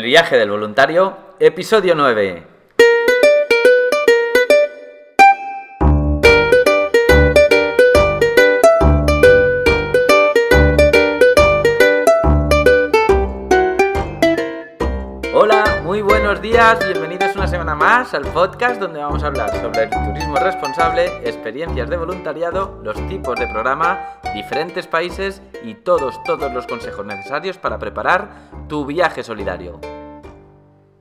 El viaje del voluntario, episodio 9. Hola, muy buenos días, bienvenidos una semana más al podcast donde vamos a hablar sobre el turismo responsable, experiencias de voluntariado, los tipos de programa, diferentes países y todos, todos los consejos necesarios para preparar tu viaje solidario.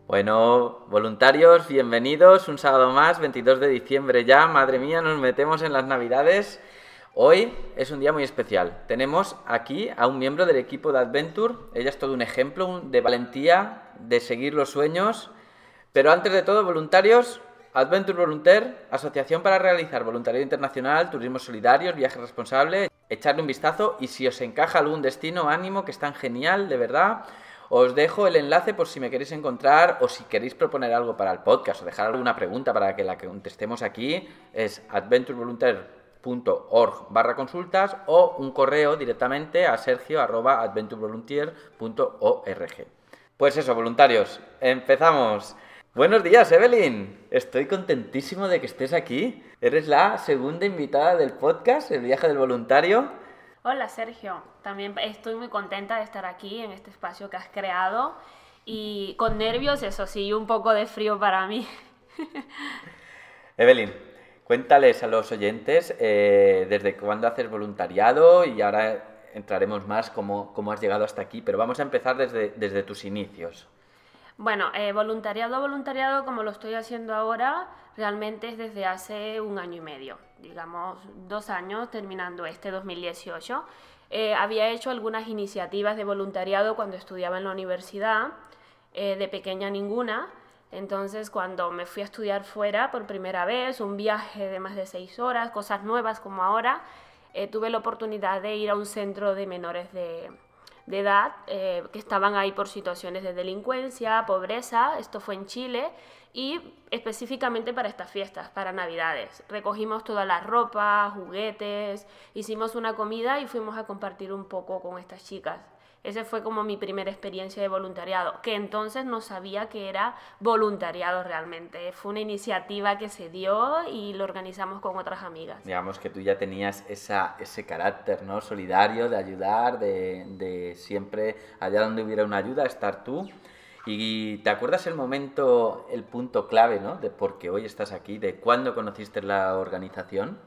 Bueno, voluntarios, bienvenidos. Un sábado más, 22 de diciembre ya. Madre mía, nos metemos en las Navidades. Hoy es un día muy especial. Tenemos aquí a un miembro del equipo de Adventure. Ella es todo un ejemplo de valentía, de seguir los sueños. Pero antes de todo, voluntarios, Adventure Volunteer, Asociación para realizar voluntariado internacional, turismo solidario, viaje responsable. Echarle un vistazo y si os encaja algún destino, ánimo, que es tan genial, de verdad. Os dejo el enlace por si me queréis encontrar o si queréis proponer algo para el podcast o dejar alguna pregunta para que la contestemos aquí. Es adventurevolunteer.org barra consultas o un correo directamente a sergio. Pues eso, voluntarios, empezamos. Buenos días, Evelyn. Estoy contentísimo de que estés aquí. Eres la segunda invitada del podcast, El viaje del voluntario. Hola Sergio, también estoy muy contenta de estar aquí en este espacio que has creado y con nervios, eso sí, un poco de frío para mí. Evelyn, cuéntales a los oyentes eh, desde cuándo haces voluntariado y ahora entraremos más cómo, cómo has llegado hasta aquí, pero vamos a empezar desde, desde tus inicios. Bueno, eh, voluntariado, voluntariado, como lo estoy haciendo ahora, realmente es desde hace un año y medio, digamos dos años, terminando este 2018. Eh, había hecho algunas iniciativas de voluntariado cuando estudiaba en la universidad, eh, de pequeña ninguna. Entonces, cuando me fui a estudiar fuera por primera vez, un viaje de más de seis horas, cosas nuevas como ahora, tuve la oportunidad de ir a un centro de menores de, de edad eh, que estaban ahí por situaciones de delincuencia, pobreza, esto fue en Chile, y específicamente para estas fiestas, para Navidades. Recogimos toda la ropa, juguetes, hicimos una comida y fuimos a compartir un poco con estas chicas. Esa fue como mi primera experiencia de voluntariado, que entonces no sabía que era voluntariado realmente. Fue una iniciativa que se dio y lo organizamos con otras amigas. Digamos que tú ya tenías ese carácter ¿no? solidario de ayudar, de, de siempre, allá donde hubiera una ayuda, estar tú. ¿Y te acuerdas el momento, el punto clave, ¿no? De por qué hoy estás aquí, de cuándo conociste la organización?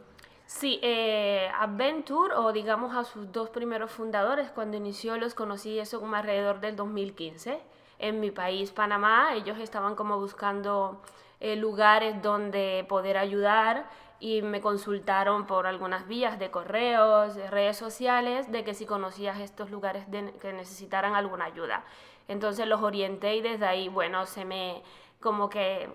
Sí, eh, Adventure, o digamos a sus dos primeros fundadores, cuando inició los conocí eso como alrededor del 2015. En mi país, Panamá, ellos estaban como buscando eh, lugares donde poder ayudar y me consultaron por algunas vías de correos, de redes sociales, de que si conocías estos lugares que necesitaran alguna ayuda. Entonces los orienté y desde ahí, bueno, se me como que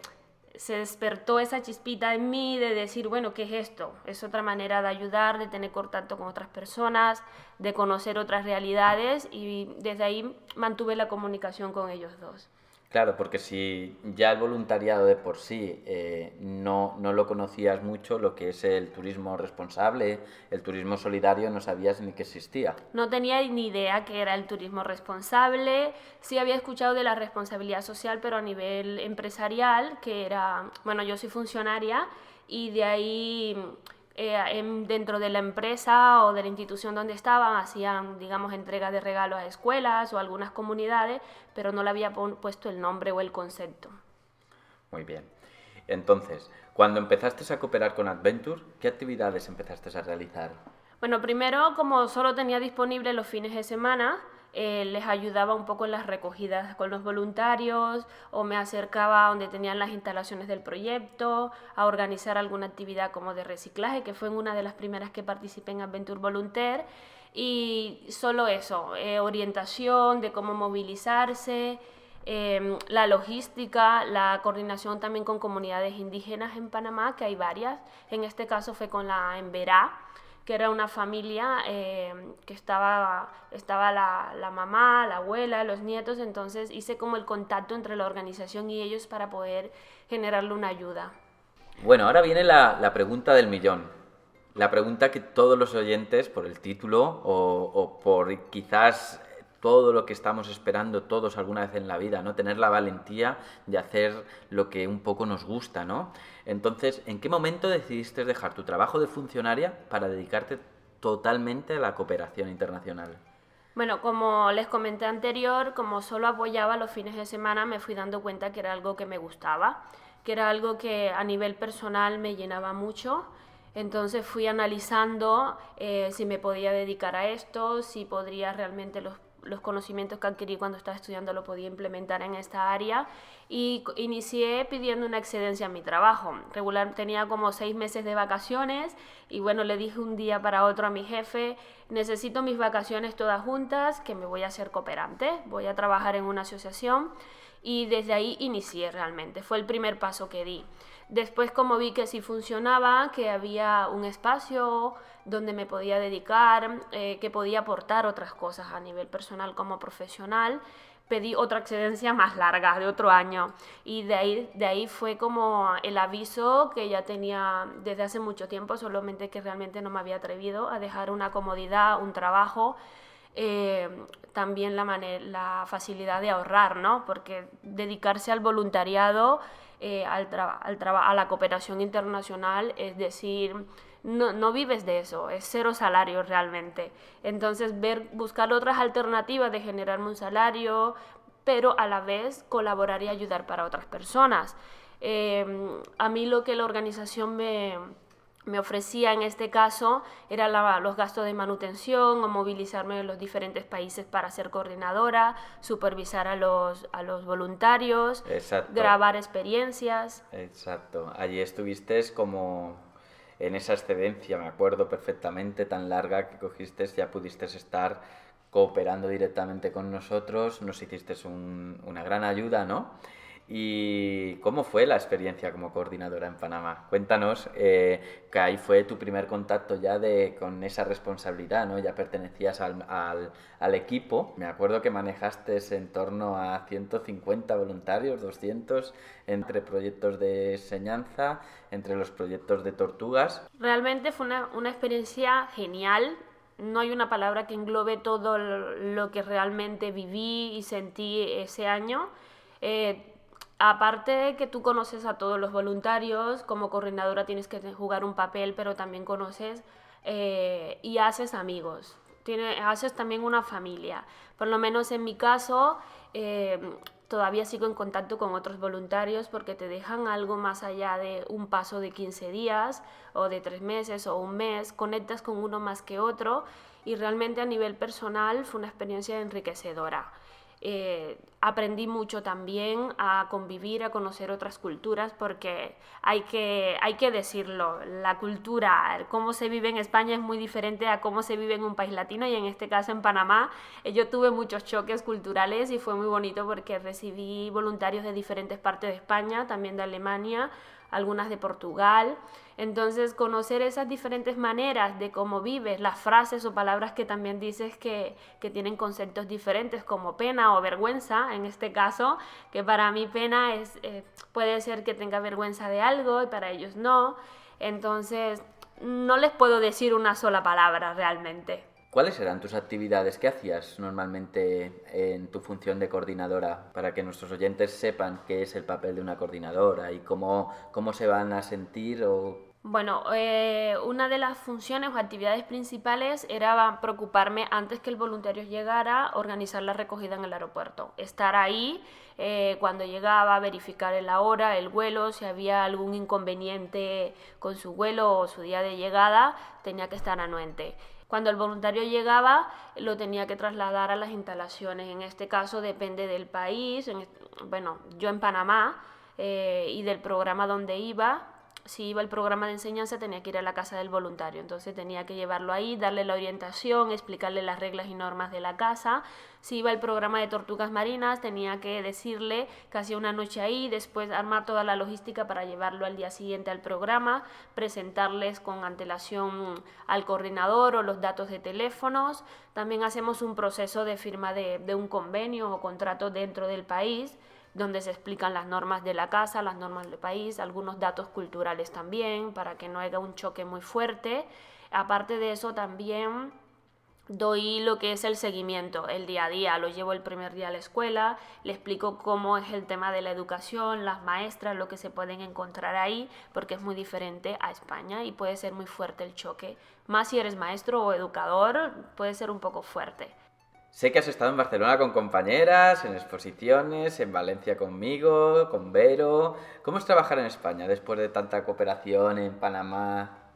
se despertó esa chispita en mí de decir, bueno, ¿qué es esto? Es otra manera de ayudar, de tener contacto con otras personas, de conocer otras realidades y desde ahí mantuve la comunicación con ellos dos. Claro, porque si ya el voluntariado de por sí eh, no, no, lo conocías mucho, lo que es el turismo responsable, el turismo solidario, no sabías ni que existía. No tenía ni idea que era el turismo responsable, sí había escuchado de la responsabilidad social, pero a nivel empresarial, que era, bueno, yo soy funcionaria y de ahí eh, dentro de la empresa o de la institución donde estaban hacían, digamos, entregas de regalos a escuelas o algunas comunidades, pero no le había puesto el nombre o el concepto. Muy bien. Entonces, cuando empezaste a cooperar con Adventure, ¿qué actividades empezaste a realizar? Bueno, primero, como solo tenía disponible los fines de semana, eh, les ayudaba un poco en las recogidas con los voluntarios o me acercaba a donde tenían las instalaciones del proyecto, a organizar alguna actividad como de reciclaje, que fue una de las primeras que participé en Adventure Volunteer. Y solo eso, eh, orientación de cómo movilizarse, em, la logística, la coordinación también con comunidades indígenas en Panamá, que hay varias. En este caso fue con la Emberá que era una familia eh, que estaba, estaba la, la, mamá, la abuela, los nietos, entonces hice como el contacto entre la organización y ellos para poder generarle una ayuda. Bueno, ahora viene la, la pregunta del millón. La pregunta que todos los oyentes, por el título o, o por quizás todo lo que estamos esperando todos alguna vez en la vida, ¿no? Tener la valentía de hacer lo que un poco nos gusta, ¿no? Entonces, ¿en qué momento decidiste dejar tu trabajo de funcionaria para dedicarte totalmente a la cooperación internacional? Bueno, como les comenté anterior, como solo apoyaba los fines de semana, me fui dando cuenta que era algo que me gustaba, que era algo que a nivel personal me llenaba mucho. Entonces fui analizando eh, si me podía dedicar a esto, si podría realmente los los conocimientos que adquirí cuando estaba estudiando lo podía implementar en esta área y inicié pidiendo una excedencia en mi trabajo. Regular tenía como seis meses de vacaciones y bueno, le dije un día para otro a mi jefe, necesito mis vacaciones todas juntas, que me voy a hacer cooperante, voy a trabajar en una asociación y desde ahí inicié realmente, fue el primer paso que di. Después como vi que sí funcionaba, que había un espacio donde me podía dedicar, eh, que podía aportar otras cosas a nivel personal como profesional, pedí otra excedencia más larga, de otro año. Y de ahí, de ahí fue como el aviso que ya tenía desde hace mucho tiempo, solamente que realmente no me había atrevido a dejar una comodidad, un trabajo. Eh, también la, la facilidad de ahorrar, ¿no? Porque dedicarse al voluntariado eh, al, al a la cooperación internacional, es decir, no, no, vives de eso, es cero salario realmente. Entonces, ver, buscar otras alternativas de generarme un salario, pero a la vez colaborar y ayudar para otras personas. Eh, a mí lo que la organización me, me ofrecía en este caso era los gastos de manutención o movilizarme en los diferentes países para ser coordinadora, supervisar a los, a los voluntarios, grabar experiencias. Exacto, allí estuviste como en esa excedencia, me acuerdo perfectamente, tan larga que cogiste, ya pudiste estar cooperando directamente con nosotros, nos hiciste una gran ayuda, ¿no? ¿Y cómo fue la experiencia como coordinadora en Panamá? Cuéntanos, eh, que ahí fue tu primer contacto ya de, con esa responsabilidad, ¿no? Ya pertenecías al, al, al, equipo. Me acuerdo que manejaste en torno a 150 voluntarios, 200, entre proyectos de enseñanza, entre los proyectos de tortugas. Realmente fue una, una experiencia genial. No hay una palabra que englobe todo lo que realmente viví y sentí ese año. Eh, aparte de que tú conoces a todos los voluntarios, como coordinadora tienes que jugar un papel, pero también conoces eh, y haces amigos. Tiene, haces también una familia. Por lo menos en mi caso, eh, todavía sigo en contacto con otros voluntarios porque te dejan algo más allá de un paso de 15 días o de 3 meses o un mes. Conectas con uno más que otro y realmente a nivel personal fue una experiencia enriquecedora. Eh, aprendí mucho también a convivir, a conocer otras culturas, porque hay que, hay que decirlo, la cultura, cómo se vive en España es muy diferente a cómo se vive en un país latino y en este caso en Panamá. Eh, yo tuve muchos choques culturales y fue muy bonito porque recibí voluntarios de diferentes partes de España, también de Alemania, algunas de Portugal. Entonces, conocer esas diferentes maneras de cómo vives, las frases o palabras que también dices que, tienen conceptos diferentes, como pena o vergüenza, en este caso, que para mí pena es, eh, puede ser que tenga vergüenza de algo y para ellos no. Entonces, no les puedo decir una sola palabra realmente. ¿Cuáles eran tus actividades? ¿Qué hacías normalmente en tu función de coordinadora para que nuestros oyentes sepan qué es el papel de una coordinadora y cómo, cómo se van a sentir o bueno, eh, una de las funciones o actividades principales era preocuparme antes que el voluntario llegara, organizar la recogida en el aeropuerto, estar ahí eh, cuando llegaba, verificar la hora, el vuelo, si había algún inconveniente con su vuelo o su día de llegada, tenía que estar anuente. Cuando el voluntario llegaba, lo tenía que trasladar a las instalaciones. En este caso depende del país. bueno, yo en Panamá eh, y del programa donde iba, si iba el programa de enseñanza tenía que ir a la casa del voluntario, entonces tenía que llevarlo ahí, darle la orientación, explicarle las reglas y normas de la casa. Si iba el programa de tortugas marinas tenía que decirle que hacía una noche ahí, después armar toda la logística para llevarlo al día siguiente al programa, presentarles con antelación al coordinador o los datos de teléfonos. También hacemos un proceso de firma de, de un convenio o contrato dentro del país donde se explican las normas de la casa, las normas del país, algunos datos culturales también, para que no haya un choque muy fuerte. Aparte de eso, también doy lo que es el seguimiento, el día a día, lo llevo el primer día a la escuela, le explico cómo es el tema de la educación, las maestras, lo que se pueden encontrar ahí, porque es muy diferente a España y puede ser muy fuerte el choque. Más si eres maestro o educador, puede ser un poco fuerte. Sé que has estado en Barcelona con compañeras, en exposiciones, en Valencia conmigo, con Vero. ¿Cómo es trabajar en España después de tanta cooperación en Panamá?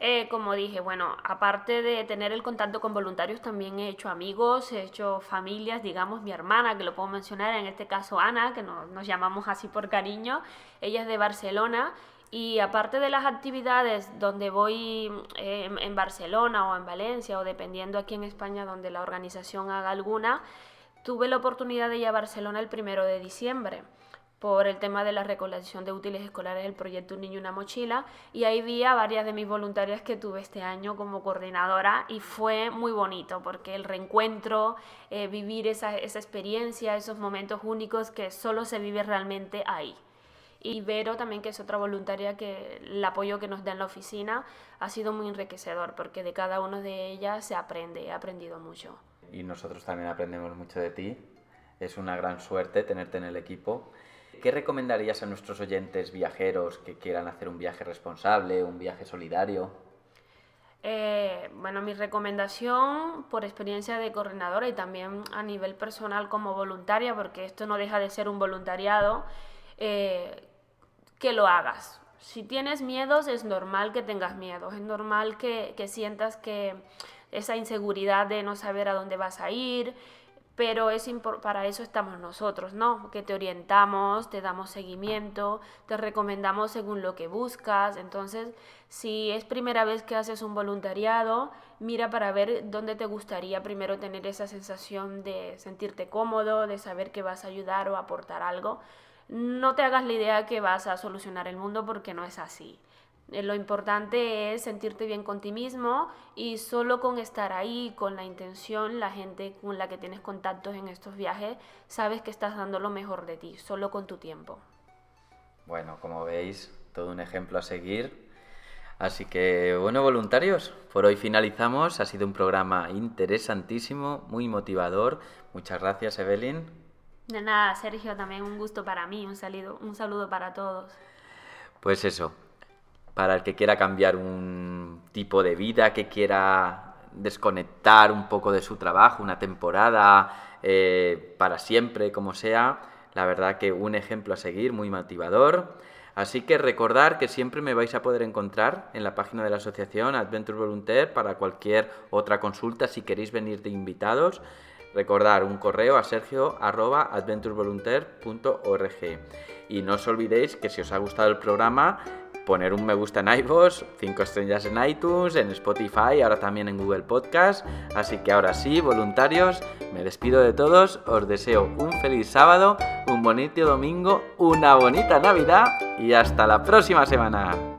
Eh, como dije, bueno, aparte de tener el contacto con voluntarios, también he hecho amigos, he hecho familias, digamos, mi hermana, que lo puedo mencionar, en este caso Ana, que nos llamamos así por cariño, ella es de Barcelona. Y aparte de las actividades donde voy eh, en Barcelona o en Valencia o dependiendo aquí en España donde la organización haga alguna, tuve la oportunidad de ir a Barcelona el primero de diciembre por el tema de la recolección de útiles escolares del proyecto Un Niño una Mochila y ahí vi a varias de mis voluntarias que tuve este año como coordinadora y fue muy bonito porque el reencuentro, eh, vivir esa, esa experiencia, esos momentos únicos que solo se vive realmente ahí. Y Vero también, que es otra voluntaria que el apoyo que nos da en la oficina ha sido muy enriquecedor porque de cada una de ellas se aprende, he aprendido mucho. Y nosotros también aprendemos mucho de ti. Es una gran suerte tenerte en el equipo ¿Qué recomendarías a nuestros oyentes viajeros que quieran hacer un viaje responsable, un viaje solidario? Eh, bueno, mi recomendación por experiencia de coordinadora y también a nivel personal como voluntaria, porque esto no deja de ser un voluntariado, eh, que lo hagas. Si tienes miedos, es normal que tengas miedos, es normal que, que sientas que esa inseguridad de no saber a dónde vas a ir, pero es para eso estamos nosotros, ¿no? Que te orientamos, te damos seguimiento, te recomendamos según lo que buscas. Entonces, si es primera vez que haces un voluntariado, mira para ver dónde te gustaría primero tener esa sensación de sentirte cómodo, de saber que vas a ayudar o aportar algo. No te hagas la idea que vas a solucionar el mundo porque no es así. Eh, lo importante es sentirte bien con ti mismo y solo con estar ahí, con la intención, la gente con la que tienes contactos en estos viajes, sabes que estás dando lo mejor de ti, solo con tu tiempo. Bueno, como veis, todo un ejemplo a seguir. Así que, bueno, voluntarios, por hoy finalizamos. Ha sido un programa interesantísimo, muy motivador. Muchas gracias, Evelyn. De nada, Sergio, también un gusto para mí, un saludo, un saludo para todos. Pues eso, para el que quiera cambiar un tipo de vida, que quiera desconectar un poco de su trabajo, una temporada, eh, para siempre, como sea. La verdad que un ejemplo a seguir, muy motivador. Así que recordar que siempre me vais a poder encontrar en la página de la asociación Adventure Volunteer para cualquier otra consulta si queréis venir de invitados. Recordar un correo a sergio arroba Y no os olvidéis que si os ha gustado el programa, poner un me gusta en iVoox, 5 estrellas en iTunes, en Spotify, ahora también en Google Podcast. Así que ahora sí, voluntarios, me despido de todos, os deseo un feliz sábado, un bonito domingo, una bonita Navidad y hasta la próxima semana.